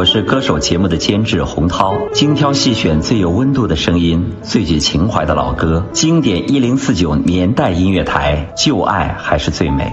我是歌手节目的监制洪涛。精挑细选最有温度的声音最具情怀的老歌。经典一零四九年代音乐台旧爱还是最美。